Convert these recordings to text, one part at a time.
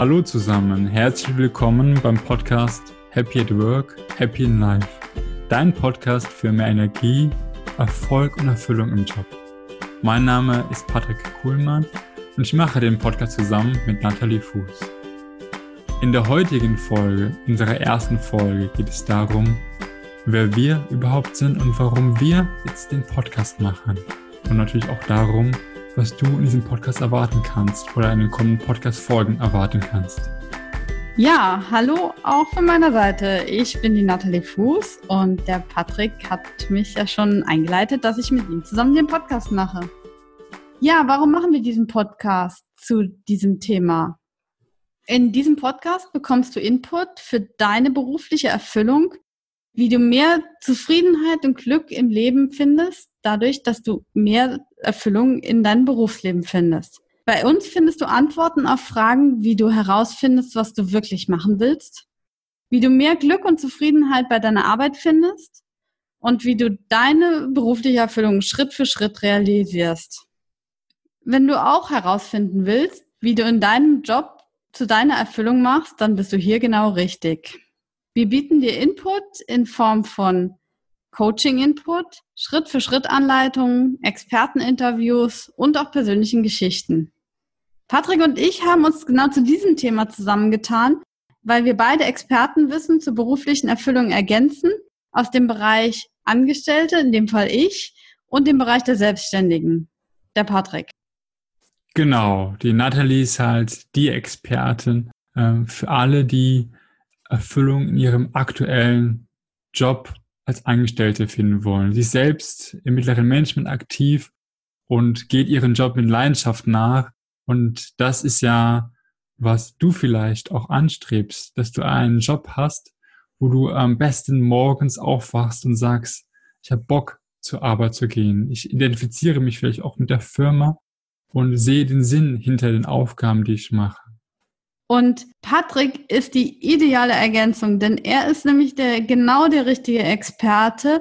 Hallo zusammen, herzlich willkommen beim Podcast Happy at Work, Happy in Life. Dein Podcast für mehr Energie, Erfolg und Erfüllung im Job. Mein Name ist Patrick Kuhlmann und ich mache den Podcast zusammen mit Nathalie Fuß. In der heutigen Folge, unserer ersten Folge, geht es darum, wer wir überhaupt sind und warum wir jetzt den Podcast machen. Und natürlich auch darum, was du in diesem Podcast erwarten kannst oder in den kommenden Podcast-Folgen erwarten kannst. Ja, hallo auch von meiner Seite. Ich bin die Nathalie Fuß und der Patrick hat mich ja schon eingeleitet, dass ich mit ihm zusammen den Podcast mache. Ja, warum machen wir diesen Podcast zu diesem Thema? In diesem Podcast bekommst du Input für deine berufliche Erfüllung, wie du mehr Zufriedenheit und Glück im Leben findest, dadurch, dass du mehr Erfüllung in deinem Berufsleben findest. Bei uns findest du Antworten auf Fragen, wie du herausfindest, was du wirklich machen willst, wie du mehr Glück und Zufriedenheit bei deiner Arbeit findest und wie du deine berufliche Erfüllung Schritt für Schritt realisierst. Wenn du auch herausfinden willst, wie du in deinem Job zu deiner Erfüllung machst, dann bist du hier genau richtig. Wir bieten dir Input in Form von Coaching-Input, Schritt-für-Schritt-Anleitungen, Experteninterviews und auch persönlichen Geschichten. Patrick und ich haben uns genau zu diesem Thema zusammengetan, weil wir beide Expertenwissen zur beruflichen Erfüllung ergänzen aus dem Bereich Angestellte, in dem Fall ich, und dem Bereich der Selbstständigen, der Patrick. Genau, die Nathalie ist halt die Expertin äh, für alle, die Erfüllung in ihrem aktuellen Job als Angestellte finden wollen. Sie ist selbst im mittleren Management aktiv und geht ihren Job mit Leidenschaft nach. Und das ist ja, was du vielleicht auch anstrebst, dass du einen Job hast, wo du am besten morgens aufwachst und sagst, ich habe Bock zur Arbeit zu gehen. Ich identifiziere mich vielleicht auch mit der Firma und sehe den Sinn hinter den Aufgaben, die ich mache. Und Patrick ist die ideale Ergänzung, denn er ist nämlich der, genau der richtige Experte,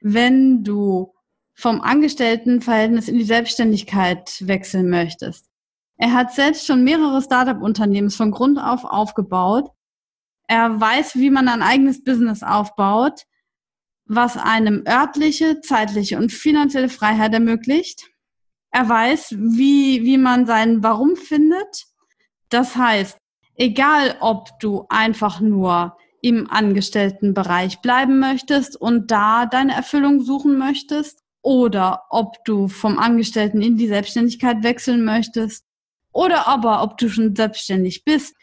wenn du vom Angestelltenverhältnis in die Selbstständigkeit wechseln möchtest. Er hat selbst schon mehrere Startup-Unternehmen von Grund auf aufgebaut. Er weiß, wie man ein eigenes Business aufbaut, was einem örtliche, zeitliche und finanzielle Freiheit ermöglicht. Er weiß, wie, wie man sein Warum findet das heißt, egal ob du einfach nur im Angestelltenbereich bleiben möchtest und da deine Erfüllung suchen möchtest oder ob du vom Angestellten in die Selbstständigkeit wechseln möchtest oder aber ob du schon selbstständig bist.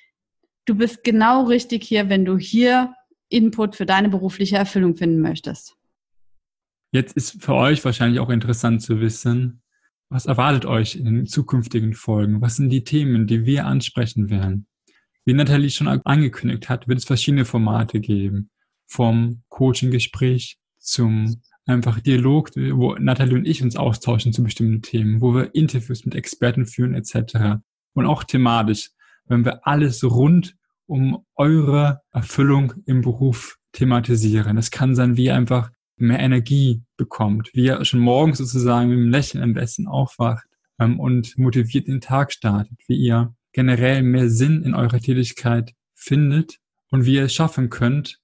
Du bist genau richtig hier, wenn du hier Input für deine berufliche Erfüllung finden möchtest. Jetzt ist für euch wahrscheinlich auch interessant zu wissen, was erwartet euch in den zukünftigen Folgen? Was sind die Themen, die wir ansprechen werden? Wie Nathalie schon angekündigt hat, wird es verschiedene Formate geben. Vom Coaching-Gespräch zum einfach Dialog, wo Nathalie und ich uns austauschen zu bestimmten Themen, wo wir Interviews mit Experten führen etc. Und auch thematisch, wenn wir alles rund um eure Erfüllung im Beruf thematisieren. Das kann sein wie einfach mehr Energie bekommt, wie er schon morgens sozusagen mit einem Lächeln am besten aufwacht ähm, und motiviert den Tag startet, wie ihr generell mehr Sinn in eurer Tätigkeit findet und wie ihr es schaffen könnt,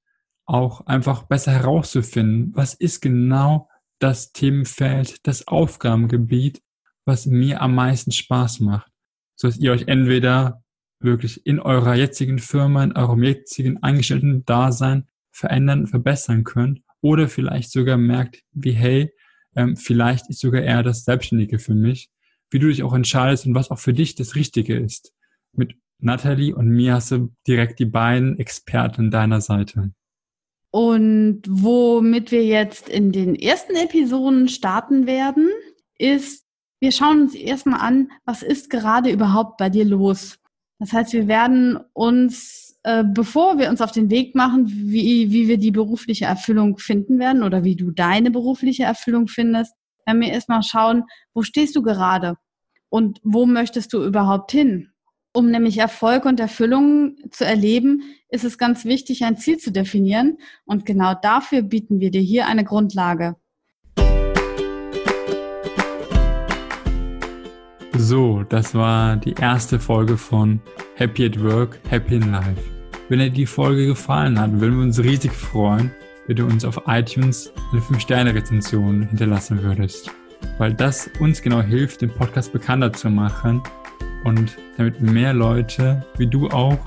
auch einfach besser herauszufinden, was ist genau das Themenfeld, das Aufgabengebiet, was mir am meisten Spaß macht, so dass ihr euch entweder wirklich in eurer jetzigen Firma, in eurem jetzigen angestellten Dasein verändern, verbessern könnt oder vielleicht sogar merkt, wie hey, ähm, vielleicht ist sogar eher das Selbstständige für mich, wie du dich auch entscheidest und was auch für dich das Richtige ist. Mit Natalie und mir hast du direkt die beiden Experten deiner Seite. Und womit wir jetzt in den ersten Episoden starten werden, ist, wir schauen uns erstmal an, was ist gerade überhaupt bei dir los. Das heißt, wir werden uns äh, bevor wir uns auf den Weg machen, wie, wie wir die berufliche Erfüllung finden werden oder wie du deine berufliche Erfüllung findest, werden wir erstmal schauen, wo stehst du gerade und wo möchtest du überhaupt hin? Um nämlich Erfolg und Erfüllung zu erleben, ist es ganz wichtig, ein Ziel zu definieren. Und genau dafür bieten wir dir hier eine Grundlage. So, das war die erste Folge von Happy at Work, Happy in Life. Wenn dir die Folge gefallen hat, würden wir uns riesig freuen, wenn du uns auf iTunes eine 5-Sterne-Rezension hinterlassen würdest. Weil das uns genau hilft, den Podcast bekannter zu machen und damit mehr Leute wie du auch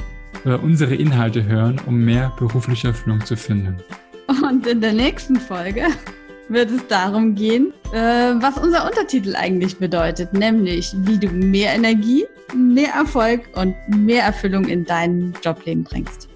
äh, unsere Inhalte hören, um mehr berufliche Erfüllung zu finden. Und in der nächsten Folge wird es darum gehen, äh, was unser Untertitel eigentlich bedeutet, nämlich wie du mehr Energie, mehr Erfolg und mehr Erfüllung in dein Jobleben bringst.